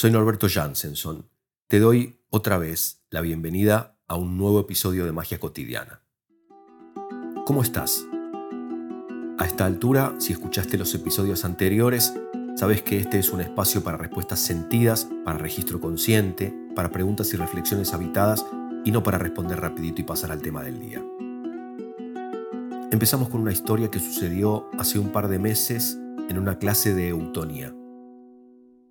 Soy Norberto Jansenson. Te doy otra vez la bienvenida a un nuevo episodio de Magia Cotidiana. ¿Cómo estás? A esta altura, si escuchaste los episodios anteriores, sabes que este es un espacio para respuestas sentidas, para registro consciente, para preguntas y reflexiones habitadas y no para responder rapidito y pasar al tema del día. Empezamos con una historia que sucedió hace un par de meses en una clase de eutonía.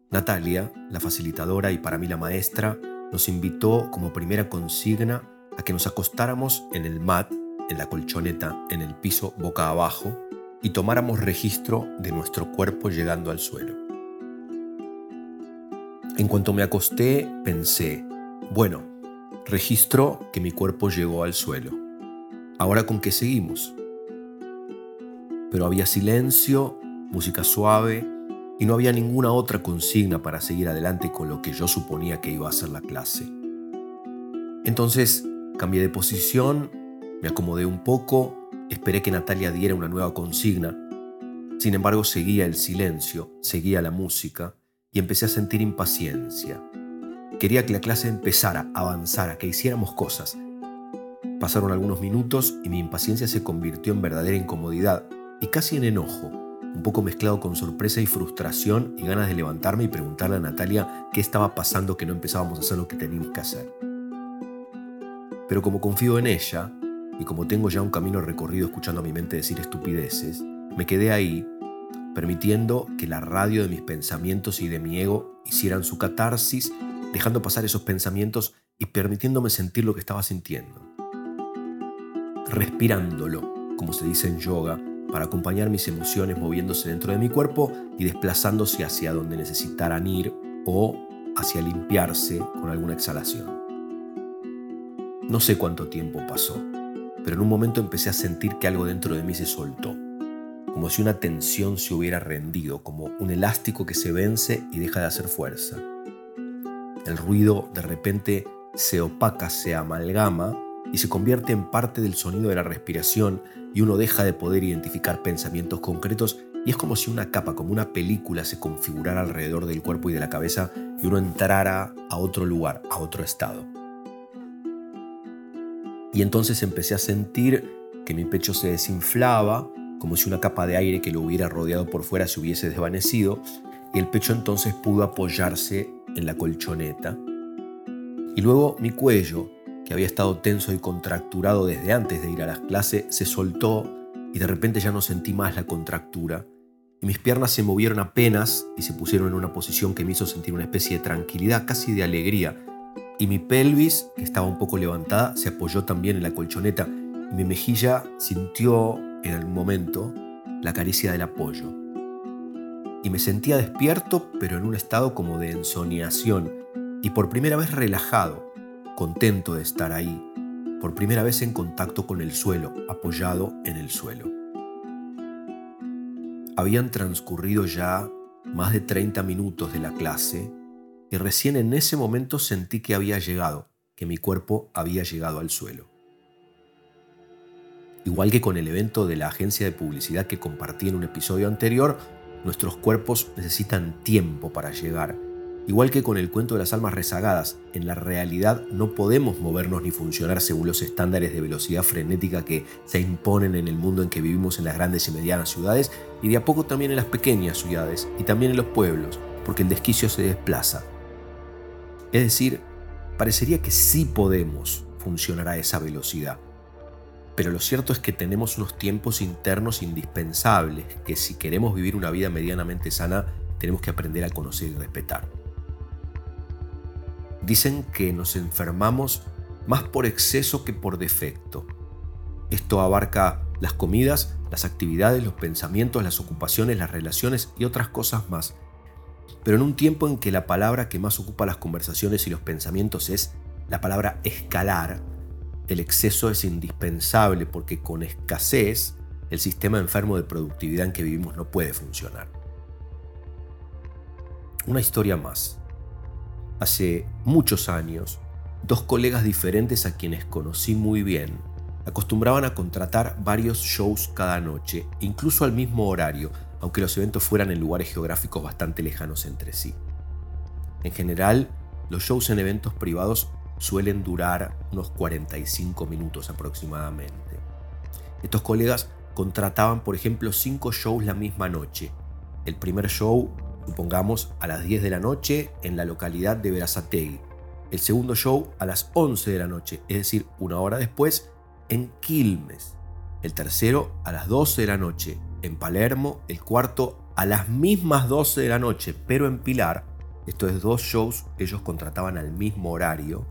Natalia, la facilitadora y para mí la maestra, nos invitó como primera consigna a que nos acostáramos en el mat, en la colchoneta, en el piso boca abajo y tomáramos registro de nuestro cuerpo llegando al suelo. En cuanto me acosté, pensé, bueno, registro que mi cuerpo llegó al suelo. Ahora con qué seguimos. Pero había silencio, música suave, y no había ninguna otra consigna para seguir adelante con lo que yo suponía que iba a ser la clase. Entonces cambié de posición, me acomodé un poco, esperé que Natalia diera una nueva consigna. Sin embargo, seguía el silencio, seguía la música y empecé a sentir impaciencia. Quería que la clase empezara, avanzara, que hiciéramos cosas. Pasaron algunos minutos y mi impaciencia se convirtió en verdadera incomodidad y casi en enojo un poco mezclado con sorpresa y frustración y ganas de levantarme y preguntarle a Natalia qué estaba pasando que no empezábamos a hacer lo que teníamos que hacer. Pero como confío en ella, y como tengo ya un camino recorrido escuchando a mi mente decir estupideces, me quedé ahí, permitiendo que la radio de mis pensamientos y de mi ego hicieran su catarsis, dejando pasar esos pensamientos y permitiéndome sentir lo que estaba sintiendo. Respirándolo, como se dice en yoga, para acompañar mis emociones moviéndose dentro de mi cuerpo y desplazándose hacia donde necesitaran ir o hacia limpiarse con alguna exhalación. No sé cuánto tiempo pasó, pero en un momento empecé a sentir que algo dentro de mí se soltó, como si una tensión se hubiera rendido, como un elástico que se vence y deja de hacer fuerza. El ruido de repente se opaca, se amalgama y se convierte en parte del sonido de la respiración y uno deja de poder identificar pensamientos concretos y es como si una capa, como una película, se configurara alrededor del cuerpo y de la cabeza y uno entrara a otro lugar, a otro estado. Y entonces empecé a sentir que mi pecho se desinflaba, como si una capa de aire que lo hubiera rodeado por fuera se hubiese desvanecido, y el pecho entonces pudo apoyarse en la colchoneta. Y luego mi cuello, que había estado tenso y contracturado desde antes de ir a las clases, se soltó y de repente ya no sentí más la contractura. Y mis piernas se movieron apenas y se pusieron en una posición que me hizo sentir una especie de tranquilidad, casi de alegría. Y mi pelvis, que estaba un poco levantada, se apoyó también en la colchoneta y mi mejilla sintió en algún momento la caricia del apoyo. Y me sentía despierto, pero en un estado como de ensoñación y por primera vez relajado, contento de estar ahí, por primera vez en contacto con el suelo, apoyado en el suelo. Habían transcurrido ya más de 30 minutos de la clase y recién en ese momento sentí que había llegado, que mi cuerpo había llegado al suelo. Igual que con el evento de la agencia de publicidad que compartí en un episodio anterior, nuestros cuerpos necesitan tiempo para llegar Igual que con el cuento de las almas rezagadas, en la realidad no podemos movernos ni funcionar según los estándares de velocidad frenética que se imponen en el mundo en que vivimos en las grandes y medianas ciudades y de a poco también en las pequeñas ciudades y también en los pueblos, porque el desquicio se desplaza. Es decir, parecería que sí podemos funcionar a esa velocidad, pero lo cierto es que tenemos unos tiempos internos indispensables que si queremos vivir una vida medianamente sana tenemos que aprender a conocer y respetar. Dicen que nos enfermamos más por exceso que por defecto. Esto abarca las comidas, las actividades, los pensamientos, las ocupaciones, las relaciones y otras cosas más. Pero en un tiempo en que la palabra que más ocupa las conversaciones y los pensamientos es la palabra escalar, el exceso es indispensable porque con escasez el sistema enfermo de productividad en que vivimos no puede funcionar. Una historia más. Hace muchos años, dos colegas diferentes a quienes conocí muy bien acostumbraban a contratar varios shows cada noche, incluso al mismo horario, aunque los eventos fueran en lugares geográficos bastante lejanos entre sí. En general, los shows en eventos privados suelen durar unos 45 minutos aproximadamente. Estos colegas contrataban, por ejemplo, cinco shows la misma noche. El primer show, supongamos, a las 10 de la noche en la localidad de Verazategui. El segundo show a las 11 de la noche, es decir, una hora después, en Quilmes. El tercero a las 12 de la noche en Palermo. El cuarto a las mismas 12 de la noche, pero en Pilar. Esto es dos shows, ellos contrataban al mismo horario.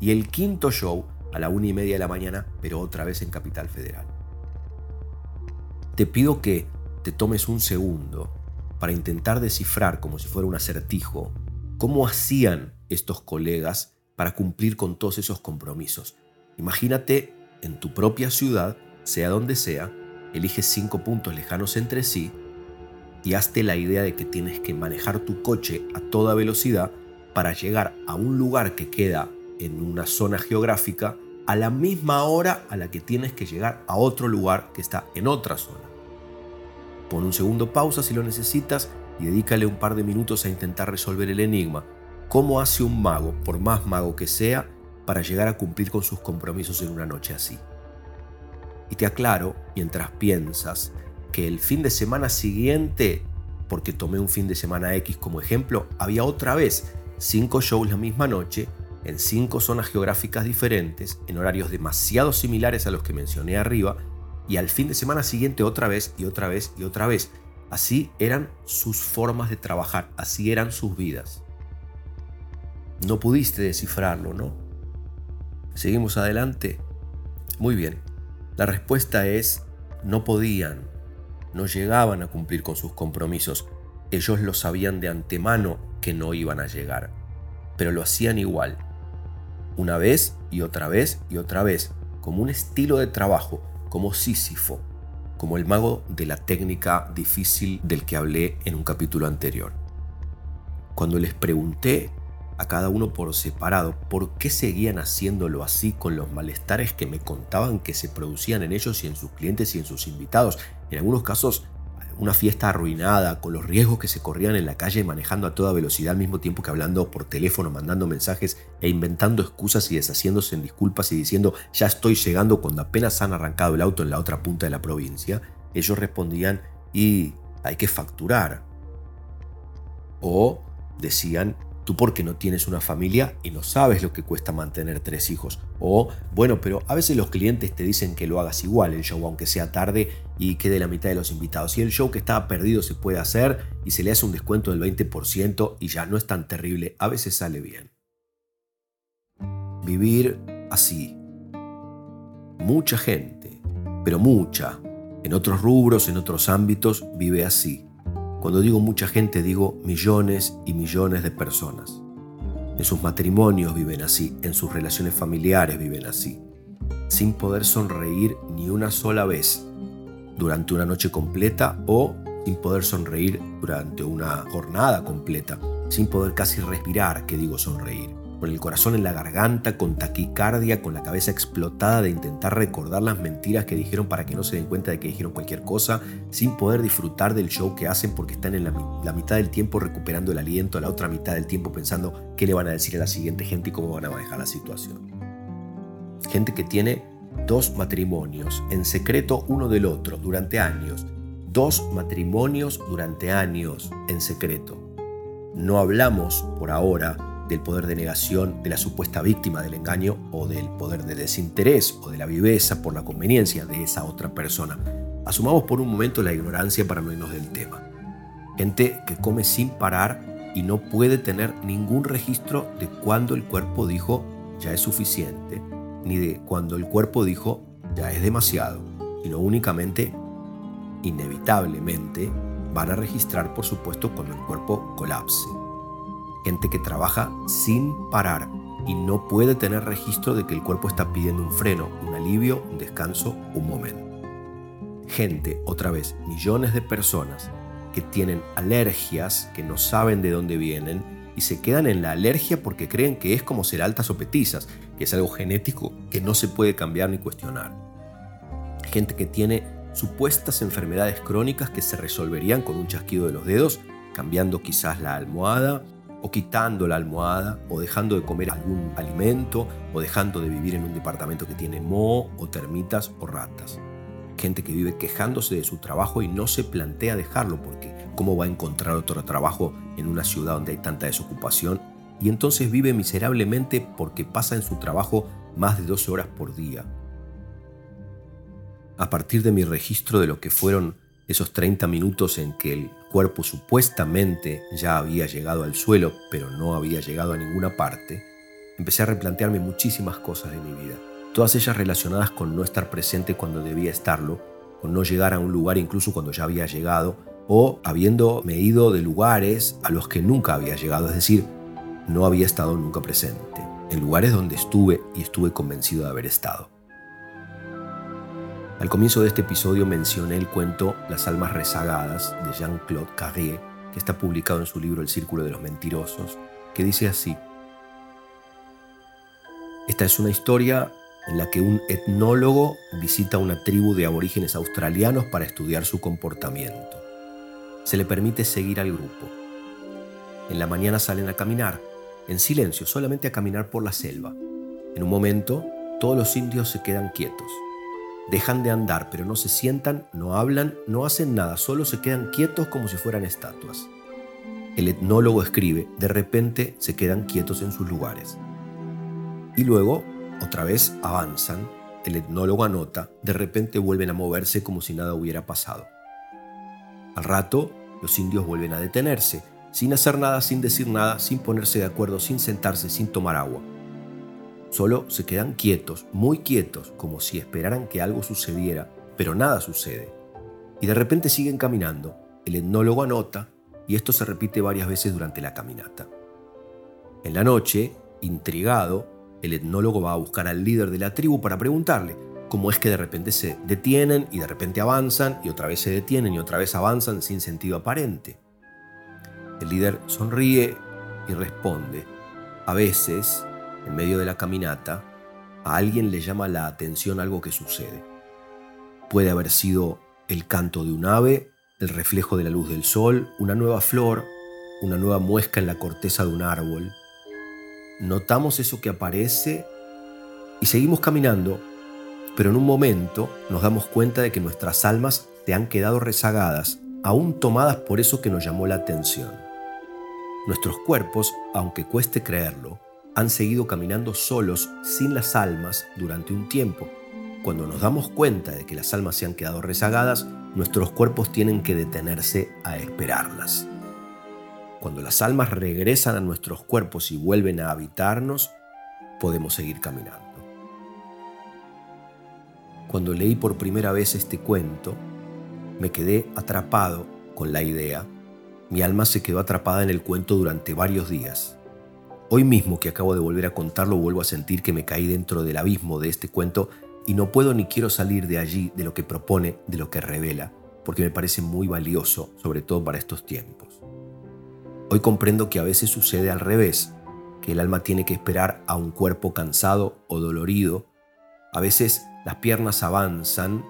Y el quinto show a la una y media de la mañana, pero otra vez en Capital Federal. Te pido que te tomes un segundo para intentar descifrar, como si fuera un acertijo, cómo hacían estos colegas para cumplir con todos esos compromisos. Imagínate en tu propia ciudad, sea donde sea, elige cinco puntos lejanos entre sí y hazte la idea de que tienes que manejar tu coche a toda velocidad para llegar a un lugar que queda en una zona geográfica a la misma hora a la que tienes que llegar a otro lugar que está en otra zona. Pon un segundo pausa si lo necesitas y dedícale un par de minutos a intentar resolver el enigma. ¿Cómo hace un mago, por más mago que sea, para llegar a cumplir con sus compromisos en una noche así? Y te aclaro, mientras piensas, que el fin de semana siguiente, porque tomé un fin de semana X como ejemplo, había otra vez cinco shows la misma noche en cinco zonas geográficas diferentes, en horarios demasiado similares a los que mencioné arriba, y al fin de semana siguiente otra vez y otra vez y otra vez. Así eran sus formas de trabajar, así eran sus vidas. No pudiste descifrarlo, ¿no? Seguimos adelante. Muy bien. La respuesta es no podían, no llegaban a cumplir con sus compromisos. Ellos lo sabían de antemano que no iban a llegar, pero lo hacían igual una vez y otra vez y otra vez, como un estilo de trabajo, como Sísifo, como el mago de la técnica difícil del que hablé en un capítulo anterior. Cuando les pregunté a cada uno por separado por qué seguían haciéndolo así con los malestares que me contaban que se producían en ellos y en sus clientes y en sus invitados, en algunos casos una fiesta arruinada, con los riesgos que se corrían en la calle manejando a toda velocidad al mismo tiempo que hablando por teléfono, mandando mensajes e inventando excusas y deshaciéndose en disculpas y diciendo ya estoy llegando cuando apenas han arrancado el auto en la otra punta de la provincia, ellos respondían y hay que facturar. O decían Tú porque no tienes una familia y no sabes lo que cuesta mantener tres hijos. O, bueno, pero a veces los clientes te dicen que lo hagas igual el show, aunque sea tarde y quede la mitad de los invitados. Y el show que estaba perdido se puede hacer y se le hace un descuento del 20% y ya no es tan terrible, a veces sale bien. Vivir así. Mucha gente, pero mucha, en otros rubros, en otros ámbitos, vive así cuando digo mucha gente digo millones y millones de personas. En sus matrimonios viven así, en sus relaciones familiares viven así, sin poder sonreír ni una sola vez durante una noche completa o sin poder sonreír durante una jornada completa, sin poder casi respirar, que digo sonreír con el corazón en la garganta, con taquicardia, con la cabeza explotada de intentar recordar las mentiras que dijeron para que no se den cuenta de que dijeron cualquier cosa, sin poder disfrutar del show que hacen porque están en la, mitad del tiempo recuperando el aliento, la otra mitad del tiempo pensando qué le van a decir a la siguiente gente y cómo van a manejar la situación. Gente que tiene dos matrimonios en secreto uno del otro durante años. Dos matrimonios durante años en secreto. No hablamos por ahora del poder de negación de la supuesta víctima del engaño o del poder de desinterés o de la viveza por la conveniencia de esa otra persona. Asumamos por un momento la ignorancia para no irnos del tema. Gente que come sin parar y no puede tener ningún registro de cuando el cuerpo dijo ya es suficiente, ni de cuando el cuerpo dijo ya es demasiado, sino únicamente, inevitablemente, van a registrar por supuesto cuando el cuerpo colapse gente que trabaja sin parar y no puede tener registro de que el cuerpo está pidiendo un freno, un alivio, un descanso, un momento. Gente, otra vez, millones de personas que tienen alergias, que no saben de dónde vienen y se quedan en la alergia porque creen que es como ser altas o petizas, que es algo genético que no se puede cambiar ni cuestionar. Gente que tiene supuestas enfermedades crónicas que se resolverían con un chasquido de los dedos, cambiando quizás la almohada o quitando la almohada, o dejando de comer algún alimento, o dejando de vivir en un departamento que tiene moho, o termitas, o ratas. Gente que vive quejándose de su trabajo y no se plantea dejarlo porque ¿cómo va a encontrar otro trabajo en una ciudad donde hay tanta desocupación? Y entonces vive miserablemente porque pasa en su trabajo más de 12 horas por día. A partir de mi registro de lo que fueron esos 30 minutos en que el cuerpo supuestamente ya había llegado al suelo, pero no había llegado a ninguna parte, empecé a replantearme muchísimas cosas de mi vida, todas ellas relacionadas con no estar presente cuando debía estarlo, con no llegar a un lugar incluso cuando ya había llegado, o habiendo me ido de lugares a los que nunca había llegado, es decir, no había estado nunca presente, en lugares donde estuve y estuve convencido de haber estado. Al comienzo de este episodio mencioné el cuento Las almas rezagadas de Jean-Claude Carrier, que está publicado en su libro El Círculo de los Mentirosos, que dice así. Esta es una historia en la que un etnólogo visita una tribu de aborígenes australianos para estudiar su comportamiento. Se le permite seguir al grupo. En la mañana salen a caminar, en silencio, solamente a caminar por la selva. En un momento, todos los indios se quedan quietos. Dejan de andar, pero no se sientan, no hablan, no hacen nada, solo se quedan quietos como si fueran estatuas. El etnólogo escribe, de repente se quedan quietos en sus lugares. Y luego, otra vez, avanzan, el etnólogo anota, de repente vuelven a moverse como si nada hubiera pasado. Al rato, los indios vuelven a detenerse, sin hacer nada, sin decir nada, sin ponerse de acuerdo, sin sentarse, sin tomar agua. Solo se quedan quietos, muy quietos, como si esperaran que algo sucediera, pero nada sucede. Y de repente siguen caminando. El etnólogo anota, y esto se repite varias veces durante la caminata. En la noche, intrigado, el etnólogo va a buscar al líder de la tribu para preguntarle cómo es que de repente se detienen y de repente avanzan y otra vez se detienen y otra vez avanzan sin sentido aparente. El líder sonríe y responde, a veces en medio de la caminata, a alguien le llama la atención algo que sucede. Puede haber sido el canto de un ave, el reflejo de la luz del sol, una nueva flor, una nueva muesca en la corteza de un árbol. Notamos eso que aparece y seguimos caminando, pero en un momento nos damos cuenta de que nuestras almas se han quedado rezagadas, aún tomadas por eso que nos llamó la atención. Nuestros cuerpos, aunque cueste creerlo, han seguido caminando solos sin las almas durante un tiempo. Cuando nos damos cuenta de que las almas se han quedado rezagadas, nuestros cuerpos tienen que detenerse a esperarlas. Cuando las almas regresan a nuestros cuerpos y vuelven a habitarnos, podemos seguir caminando. Cuando leí por primera vez este cuento, me quedé atrapado con la idea. Mi alma se quedó atrapada en el cuento durante varios días. Hoy mismo que acabo de volver a contarlo, vuelvo a sentir que me caí dentro del abismo de este cuento y no puedo ni quiero salir de allí, de lo que propone, de lo que revela, porque me parece muy valioso, sobre todo para estos tiempos. Hoy comprendo que a veces sucede al revés, que el alma tiene que esperar a un cuerpo cansado o dolorido. A veces las piernas avanzan,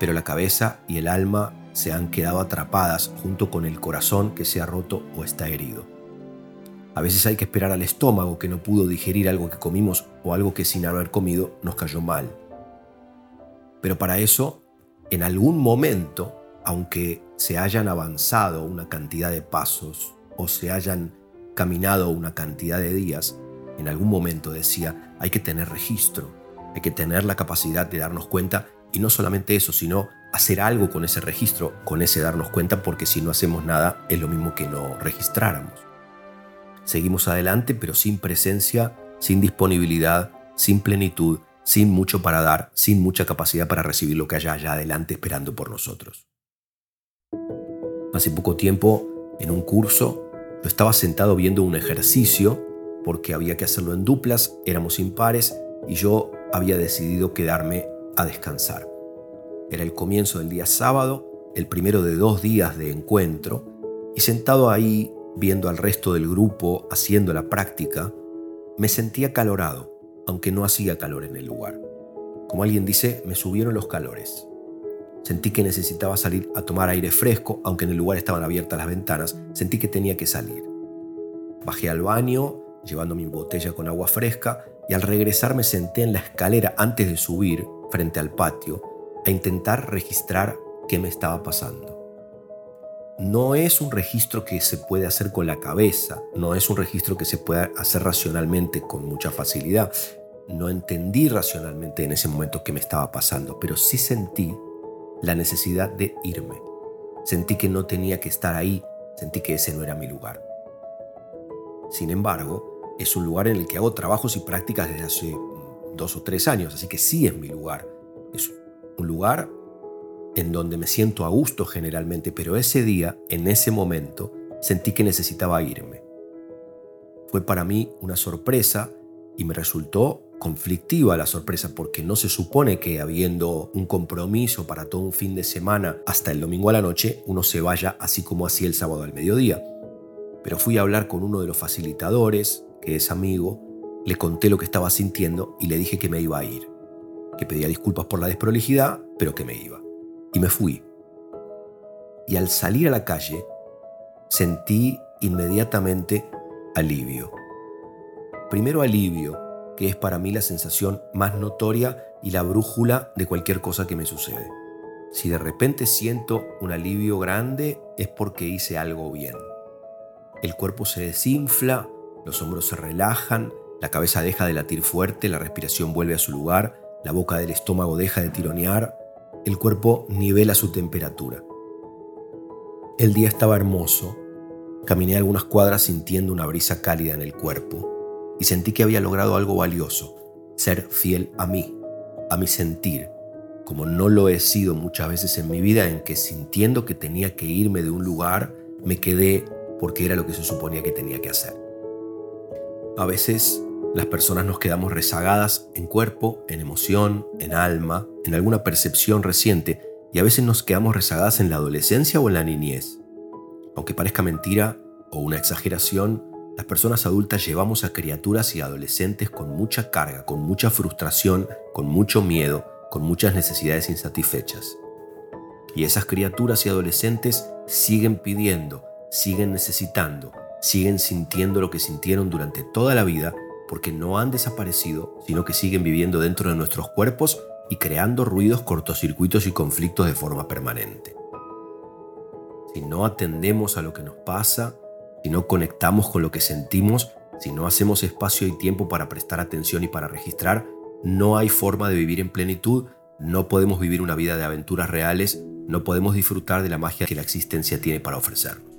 pero la cabeza y el alma se han quedado atrapadas junto con el corazón que se ha roto o está herido. A veces hay que esperar al estómago que no pudo digerir algo que comimos o algo que sin haber comido nos cayó mal. Pero para eso, en algún momento, aunque se hayan avanzado una cantidad de pasos o se hayan caminado una cantidad de días, en algún momento decía, hay que tener registro, hay que tener la capacidad de darnos cuenta y no solamente eso, sino hacer algo con ese registro, con ese darnos cuenta, porque si no hacemos nada es lo mismo que no registráramos. Seguimos adelante, pero sin presencia, sin disponibilidad, sin plenitud, sin mucho para dar, sin mucha capacidad para recibir lo que haya allá adelante esperando por nosotros. Hace poco tiempo, en un curso, yo estaba sentado viendo un ejercicio porque había que hacerlo en duplas, éramos impares y yo había decidido quedarme a descansar. Era el comienzo del día sábado, el primero de dos días de encuentro, y sentado ahí viendo al resto del grupo haciendo la práctica, me sentía calorado, aunque no hacía calor en el lugar. Como alguien dice, me subieron los calores. Sentí que necesitaba salir a tomar aire fresco, aunque en el lugar estaban abiertas las ventanas, sentí que tenía que salir. Bajé al baño, llevando mi botella con agua fresca, y al regresar me senté en la escalera antes de subir, frente al patio, a intentar registrar qué me estaba pasando. No es un registro que se puede hacer con la cabeza, no es un registro que se pueda hacer racionalmente con mucha facilidad. No entendí racionalmente en ese momento qué me estaba pasando, pero sí sentí la necesidad de irme. Sentí que no tenía que estar ahí, sentí que ese no era mi lugar. Sin embargo, es un lugar en el que hago trabajos y prácticas desde hace dos o tres años, así que sí es mi lugar. Es un lugar en donde me siento a gusto generalmente, pero ese día, en ese momento, sentí que necesitaba irme. Fue para mí una sorpresa y me resultó conflictiva la sorpresa porque no se supone que habiendo un compromiso para todo un fin de semana hasta el domingo a la noche uno se vaya así como hacía el sábado al mediodía. Pero fui a hablar con uno de los facilitadores, que es amigo, le conté lo que estaba sintiendo y le dije que me iba a ir, que pedía disculpas por la desprolijidad, pero que me iba. Y me fui. Y al salir a la calle, sentí inmediatamente alivio. Primero alivio que es para mí la sensación más notoria y la brújula de cualquier cosa que me sucede. Si de repente siento un alivio grande es porque hice algo bien. El cuerpo se desinfla, los hombros se relajan, la cabeza deja de latir fuerte, la respiración vuelve a su lugar, la boca del estómago deja de tironear, el cuerpo nivela su temperatura. El día estaba hermoso. Caminé algunas cuadras sintiendo una brisa cálida en el cuerpo y sentí que había logrado algo valioso, ser fiel a mí, a mi sentir, como no lo he sido muchas veces en mi vida en que sintiendo que tenía que irme de un lugar, me quedé porque era lo que se suponía que tenía que hacer. A veces las personas nos quedamos rezagadas en cuerpo, en emoción, en alma, en alguna percepción reciente y a veces nos quedamos rezagadas en la adolescencia o en la niñez. Aunque parezca mentira o una exageración, las personas adultas llevamos a criaturas y adolescentes con mucha carga, con mucha frustración, con mucho miedo, con muchas necesidades insatisfechas. Y esas criaturas y adolescentes siguen pidiendo, siguen necesitando, siguen sintiendo lo que sintieron durante toda la vida porque no han desaparecido, sino que siguen viviendo dentro de nuestros cuerpos y creando ruidos, cortocircuitos y conflictos de forma permanente. Si no atendemos a lo que nos pasa, si no conectamos con lo que sentimos, si no hacemos espacio y tiempo para prestar atención y para registrar, no hay forma de vivir en plenitud, no podemos vivir una vida de aventuras reales, no podemos disfrutar de la magia que la existencia tiene para ofrecernos.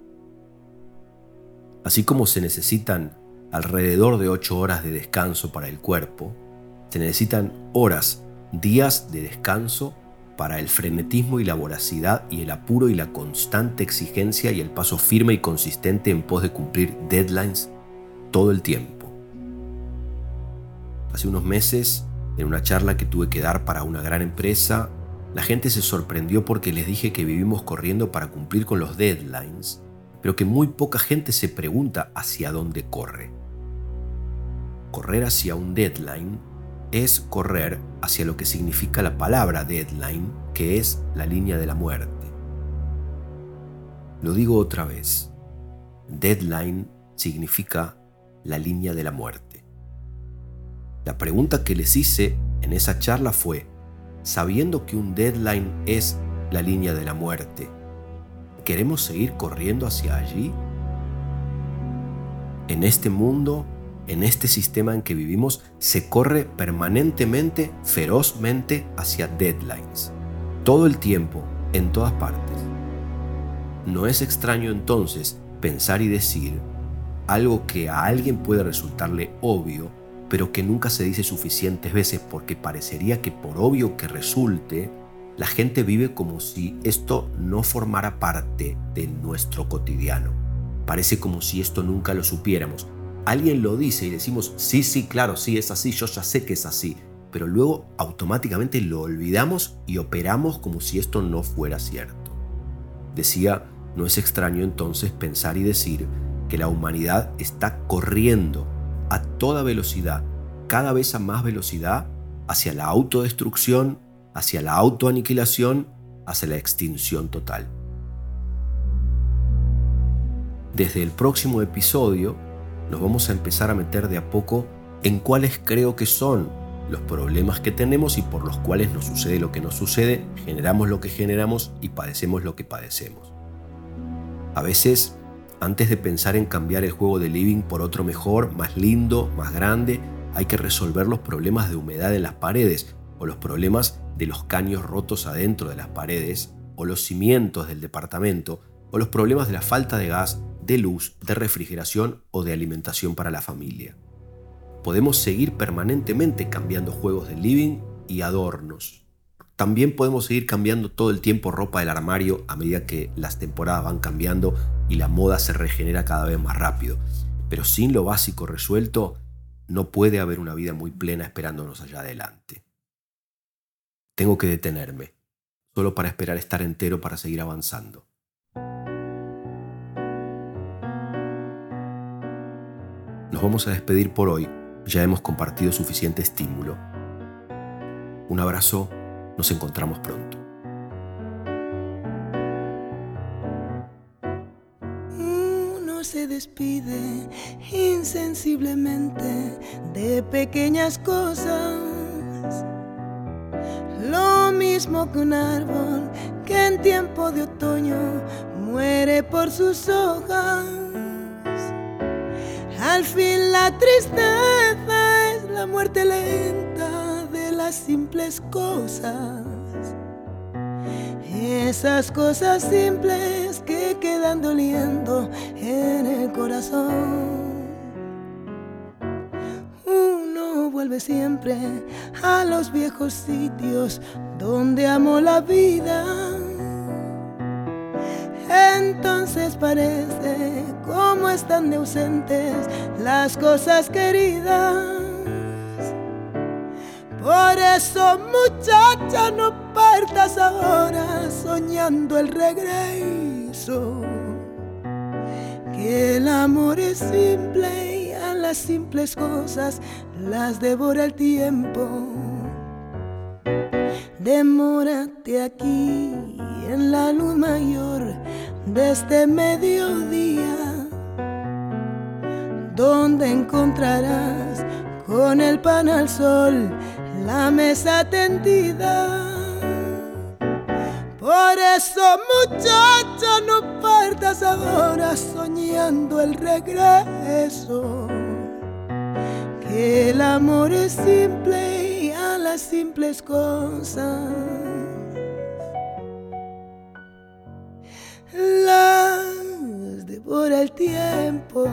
Así como se necesitan alrededor de 8 horas de descanso para el cuerpo, se necesitan horas, días de descanso para el frenetismo y la voracidad y el apuro y la constante exigencia y el paso firme y consistente en pos de cumplir deadlines todo el tiempo. Hace unos meses, en una charla que tuve que dar para una gran empresa, la gente se sorprendió porque les dije que vivimos corriendo para cumplir con los deadlines, pero que muy poca gente se pregunta hacia dónde corre. Correr hacia un deadline es correr hacia lo que significa la palabra deadline, que es la línea de la muerte. Lo digo otra vez. Deadline significa la línea de la muerte. La pregunta que les hice en esa charla fue, sabiendo que un deadline es la línea de la muerte, ¿queremos seguir corriendo hacia allí? En este mundo en este sistema en que vivimos se corre permanentemente, ferozmente hacia deadlines. Todo el tiempo, en todas partes. No es extraño entonces pensar y decir algo que a alguien puede resultarle obvio, pero que nunca se dice suficientes veces porque parecería que por obvio que resulte, la gente vive como si esto no formara parte de nuestro cotidiano. Parece como si esto nunca lo supiéramos, alguien lo dice y decimos, sí, sí, claro, sí, es así, yo ya sé que es así, pero luego automáticamente lo olvidamos y operamos como si esto no fuera cierto. Decía, no es extraño entonces pensar y decir que la humanidad está corriendo a toda velocidad, cada vez a más velocidad, hacia la autodestrucción, hacia la autoaniquilación, hacia la extinción total. Desde el próximo episodio nos vamos a empezar a meter de a poco en cuáles creo que son los problemas que tenemos y por los cuales nos sucede lo que nos sucede, generamos lo que generamos y padecemos lo que padecemos. A veces, antes de pensar en cambiar el juego de living por otro mejor, más lindo, más grande, hay que resolver los problemas de humedad en las paredes o los problemas de los caños rotos adentro de las paredes o los cimientos del departamento o los problemas de la falta de gas, de luz, de refrigeración o de alimentación para la familia podemos seguir permanentemente cambiando juegos de living y adornos. También podemos seguir cambiando todo el tiempo ropa del armario a medida que las temporadas van cambiando y la moda se regenera cada vez más rápido. Pero sin lo básico resuelto, no puede haber una vida muy plena esperándonos allá adelante. Tengo que detenerme, solo para esperar estar entero para seguir avanzando. Nos vamos a despedir por hoy ya hemos compartido suficiente estímulo. Un abrazo, nos encontramos pronto. Uno se despide insensiblemente de pequeñas cosas. Lo mismo que un árbol que en tiempo de otoño muere por sus hojas. Al fin la tristeza es la muerte lenta de las simples cosas. Esas cosas simples que quedan doliendo en el corazón. Uno vuelve siempre a los viejos sitios donde amó la vida entonces parece como están de ausentes las cosas queridas. Por eso muchacha no partas ahora soñando el regreso. Que el amor es simple y a las simples cosas las devora el tiempo. Demórate aquí en la luz mayor de este mediodía, donde encontrarás con el pan al sol la mesa tendida. Por eso, muchacha, no partas ahora soñando el regreso. Que el amor es simple y a las simples cosas las devora el tiempo.